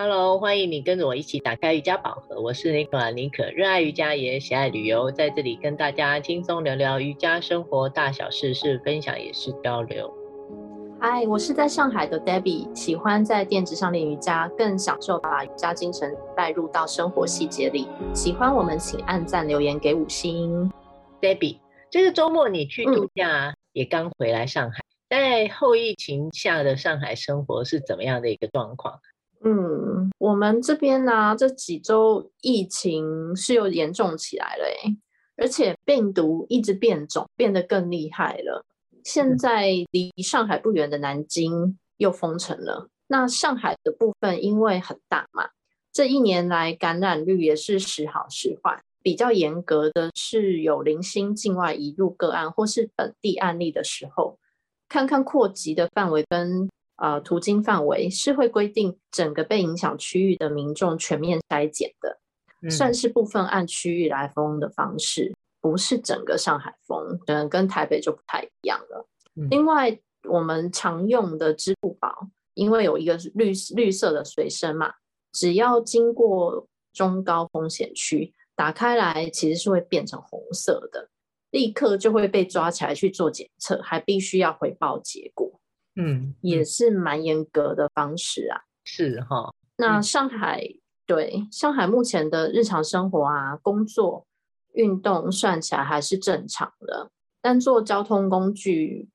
Hello，欢迎你跟着我一起打开瑜伽宝盒。我是尼可啊，妮可，热爱瑜伽也喜爱旅游，在这里跟大家轻松聊聊瑜伽生活大小事，是分享也是交流。嗨，我是在上海的 Debbie，喜欢在垫子上练瑜伽，更享受把瑜伽精神带入到生活细节里。喜欢我们，请按赞留言给五星。Debbie，这个周末你去度假，嗯、也刚回来上海，在后疫情下的上海生活是怎么样的一个状况？嗯，我们这边呢、啊，这几周疫情是又严重起来了，而且病毒一直变种，变得更厉害了。现在离上海不远的南京又封城了。那上海的部分因为很大嘛，这一年来感染率也是时好时坏。比较严格的是有零星境外移入个案或是本地案例的时候，看看扩及的范围跟。呃，途经范围是会规定整个被影响区域的民众全面筛检的，嗯、算是部分按区域来封的方式，不是整个上海封，嗯，跟台北就不太一样了。嗯、另外，我们常用的支付宝，因为有一个绿绿色的随身嘛，只要经过中高风险区，打开来其实是会变成红色的，立刻就会被抓起来去做检测，还必须要回报结果。嗯，也是蛮严格的方式啊。是哈。那上海，嗯、对，上海目前的日常生活啊、工作、运动算起来还是正常的，但坐交通工具，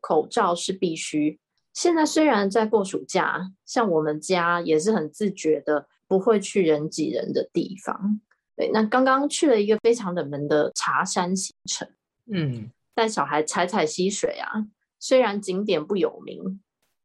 口罩是必须。现在虽然在过暑假，像我们家也是很自觉的，不会去人挤人的地方。对，那刚刚去了一个非常冷门的茶山行程，嗯，带小孩踩踩溪水啊。虽然景点不有名，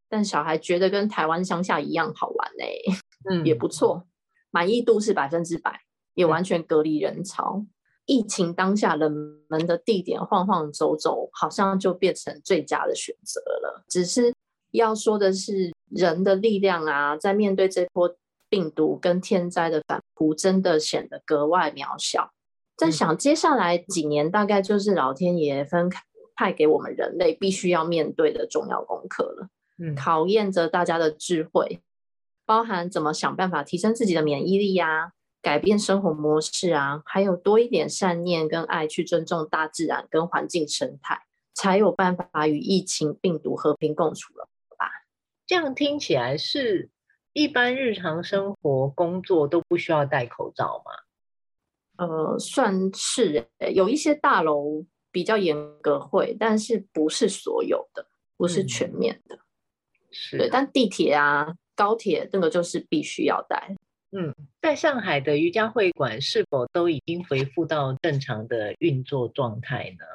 但小孩觉得跟台湾乡下一样好玩呢、欸，嗯，也不错，满意度是百分之百，也完全隔离人潮。嗯、疫情当下冷门的地点晃晃走走，好像就变成最佳的选择了。只是要说的是，人的力量啊，在面对这波病毒跟天灾的反扑，真的显得格外渺小。在想接下来几年，大概就是老天爷分开。派给我们人类必须要面对的重要功课了，嗯，考验着大家的智慧，包含怎么想办法提升自己的免疫力呀、啊，改变生活模式啊，还有多一点善念跟爱去尊重大自然跟环境生态，才有办法与疫情病毒和平共处了吧？这样听起来是一般日常生活工作都不需要戴口罩吗？呃，算是，有一些大楼。比较严格会，但是不是所有的，不是全面的，嗯、是对。但地铁啊、高铁那个就是必须要戴。嗯，在上海的瑜伽会馆是否都已经恢复到正常的运作状态呢？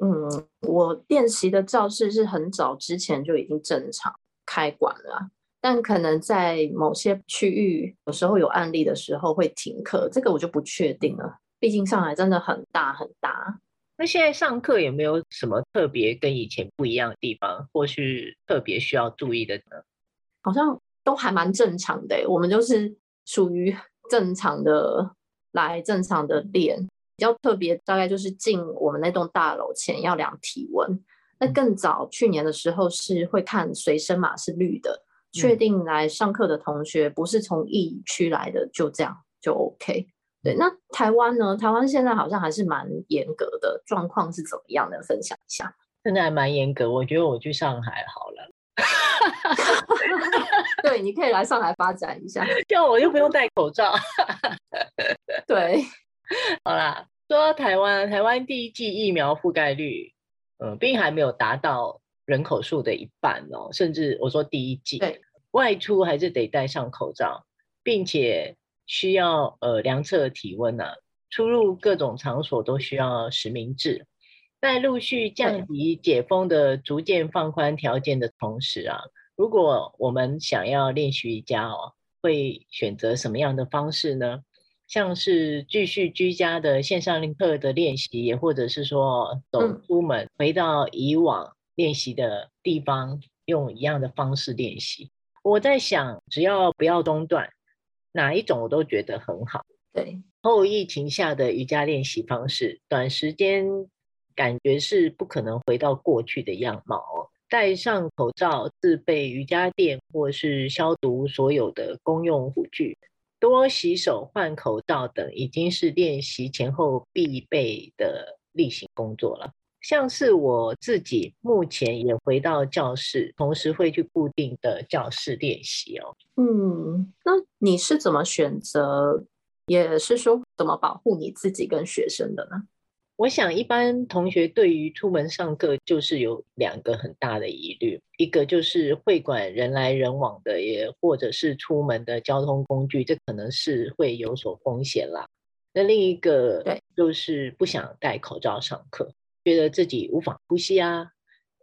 嗯，我练习的教室是很早之前就已经正常开馆了，但可能在某些区域有时候有案例的时候会停课，这个我就不确定了。毕竟上海真的很大很大。那现在上课有没有什么特别跟以前不一样的地方，或是特别需要注意的呢？好像都还蛮正常的，我们就是属于正常的来正常的练。比较特别大概就是进我们那栋大楼前要量体温。那更早去年的时候是会看随身码是绿的，确定来上课的同学不是从疫区来的，就这样就 OK。对，那台湾呢？台湾现在好像还是蛮严格的，状况是怎么样的？分享一下。现在还蛮严格，我觉得我去上海好了。对，你可以来上海发展一下，这样我又不用戴口罩。对，好啦，说到台湾，台湾第一季疫苗覆盖率，嗯，并还没有达到人口数的一半哦，甚至我说第一季，对，外出还是得戴上口罩，并且。需要呃量测体温呐、啊，出入各种场所都需要实名制。在陆续降级解封的逐渐放宽条件的同时啊，如果我们想要练习瑜伽哦，会选择什么样的方式呢？像是继续居家的线上课的练习，也或者是说走出门回到以往练习的地方，用一样的方式练习。我在想，只要不要中断。哪一种我都觉得很好。对，后疫情下的瑜伽练习方式，短时间感觉是不可能回到过去的样貌哦。戴上口罩，自备瑜伽垫或是消毒所有的公用护具，多洗手、换口罩等，已经是练习前后必备的例行工作了。像是我自己目前也回到教室，同时会去固定的教室练习哦。嗯，那你是怎么选择，也是说怎么保护你自己跟学生的呢？我想，一般同学对于出门上课就是有两个很大的疑虑，一个就是会馆人来人往的，也或者是出门的交通工具，这可能是会有所风险啦。那另一个对就是不想戴口罩上课，觉得自己无法呼吸啊。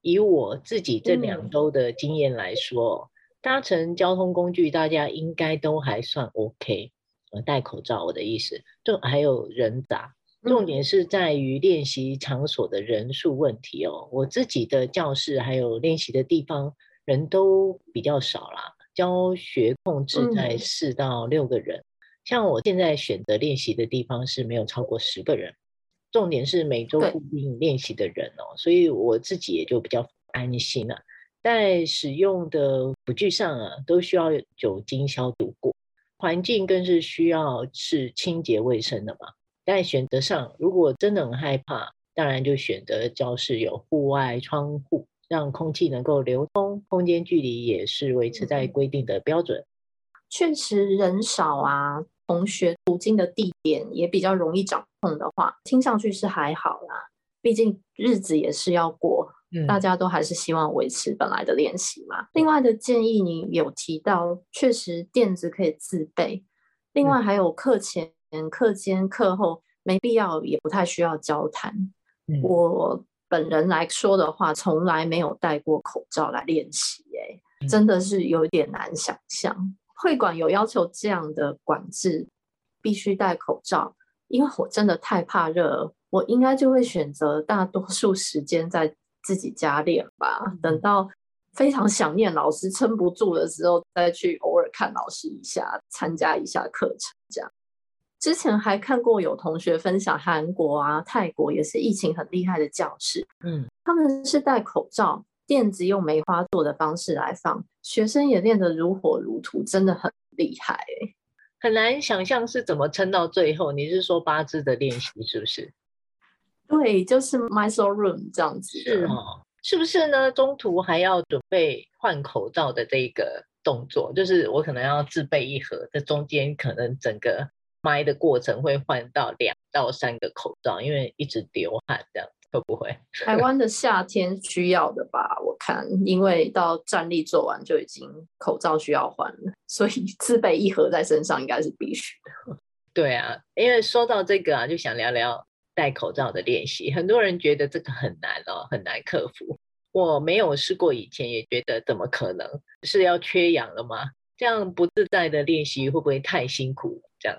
以我自己这两周的经验来说，嗯、搭乘交通工具大家应该都还算 OK，呃，戴口罩，我的意思，就还有人杂。重点是在于练习场所的人数问题哦。我自己的教室还有练习的地方人都比较少啦，教学控制在四到六个人。像我现在选择练习的地方是没有超过十个人。重点是每周固定练习的人哦，所以我自己也就比较安心了。在使用的辅具上啊，都需要酒精消毒过，环境更是需要是清洁卫生的嘛。在选择上，如果真的很害怕，当然就选择教室有户外窗户，让空气能够流通，空间距离也是维持在规定的标准。确实人少啊，同学途经的地点也比较容易掌控的话，听上去是还好啦。毕竟日子也是要过，嗯、大家都还是希望维持本来的练习嘛。另外的建议，你有提到，确实垫子可以自备，另外还有课前。嗯课间课后没必要，也不太需要交谈。嗯、我本人来说的话，从来没有戴过口罩来练习，哎，真的是有点难想象。会馆有要求这样的管制，必须戴口罩，因为我真的太怕热，我应该就会选择大多数时间在自己家练吧。嗯、等到非常想念老师、撑不住的时候，再去偶尔看老师一下，参加一下课程，这样。之前还看过有同学分享韩国啊、泰国也是疫情很厉害的教室，嗯，他们是戴口罩，垫子用梅花做的方式来放，学生也练得如火如荼，真的很厉害欸。很难想象是怎么撑到最后。你是说八字的练习是不是？对，就是 Mysore Room 这样子。是哦，是不是呢？中途还要准备换口罩的这个动作，就是我可能要自备一盒，这中间可能整个。麦的过程会换到两到三个口罩，因为一直流汗，这样会不会？台湾的夏天需要的吧？我看，因为到站立做完就已经口罩需要换了，所以自备一盒在身上应该是必须的。对啊，因为说到这个啊，就想聊聊戴口罩的练习。很多人觉得这个很难哦，很难克服。我没有试过，以前也觉得怎么可能？是要缺氧了吗？这样不自在的练习会不会太辛苦？这样？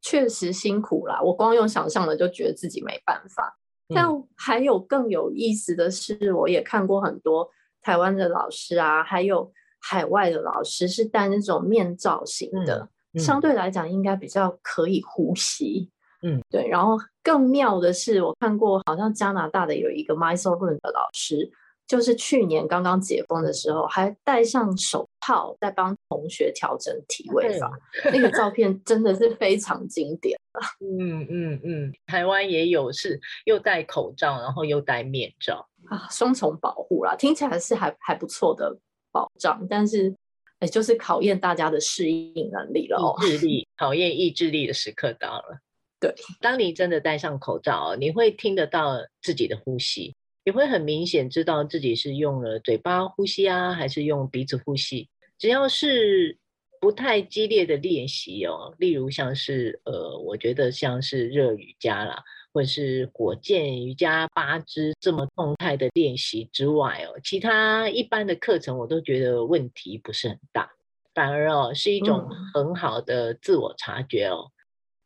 确实辛苦啦，我光用想象的就觉得自己没办法。但还有更有意思的是，我也看过很多台湾的老师啊，还有海外的老师是戴那种面罩型的，嗯嗯、相对来讲应该比较可以呼吸。嗯，对。然后更妙的是，我看过好像加拿大的有一个 Mysore Room 的老师。就是去年刚刚解封的时候，还戴上手套在帮同学调整体位法，那个照片真的是非常经典。嗯嗯嗯，台湾也有是又戴口罩，然后又戴面罩啊，双重保护啦，听起来是还还不错的保障，但是哎，就是考验大家的适应能力了哦，意志力，考验意志力的时刻到了。对，当你真的戴上口罩，你会听得到自己的呼吸。也会很明显知道自己是用了嘴巴呼吸啊，还是用鼻子呼吸。只要是不太激烈的练习哦，例如像是呃，我觉得像是热瑜伽啦，或者是火箭瑜伽八支这么动态的练习之外哦，其他一般的课程我都觉得问题不是很大，反而哦是一种很好的自我察觉哦。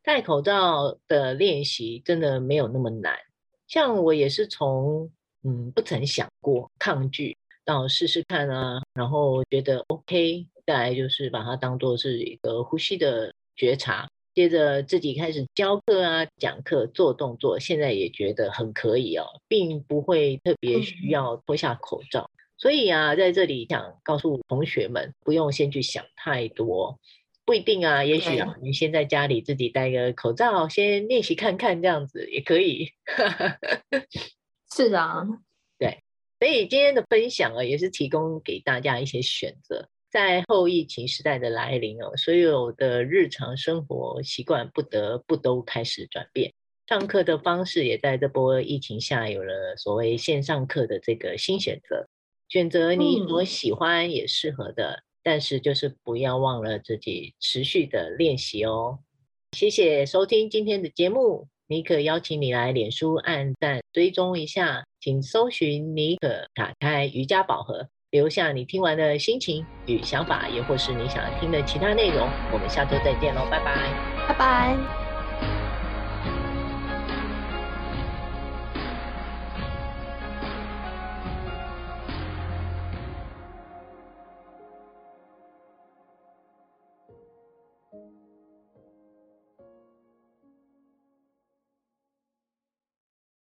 戴口罩的练习真的没有那么难，像我也是从。嗯，不曾想过抗拒，到试试看啊，然后觉得 OK，再来就是把它当做是一个呼吸的觉察，接着自己开始教课啊，讲课做动作，现在也觉得很可以哦，并不会特别需要脱下口罩。所以啊，在这里想告诉同学们，不用先去想太多，不一定啊，也许啊，你先在家里自己戴个口罩，先练习看看，这样子也可以。是啊，对，所以今天的分享啊，也是提供给大家一些选择，在后疫情时代的来临哦，所有的日常生活习惯不得不都开始转变，上课的方式也在这波疫情下有了所谓线上课的这个新选择。选择你所喜欢也适合的，嗯、但是就是不要忘了自己持续的练习哦。谢谢收听今天的节目，妮可邀请你来脸书按赞追踪一下，请搜寻妮可打开瑜伽宝盒，留下你听完的心情与想法，也或是你想要听的其他内容。我们下周再见喽，拜拜，拜拜。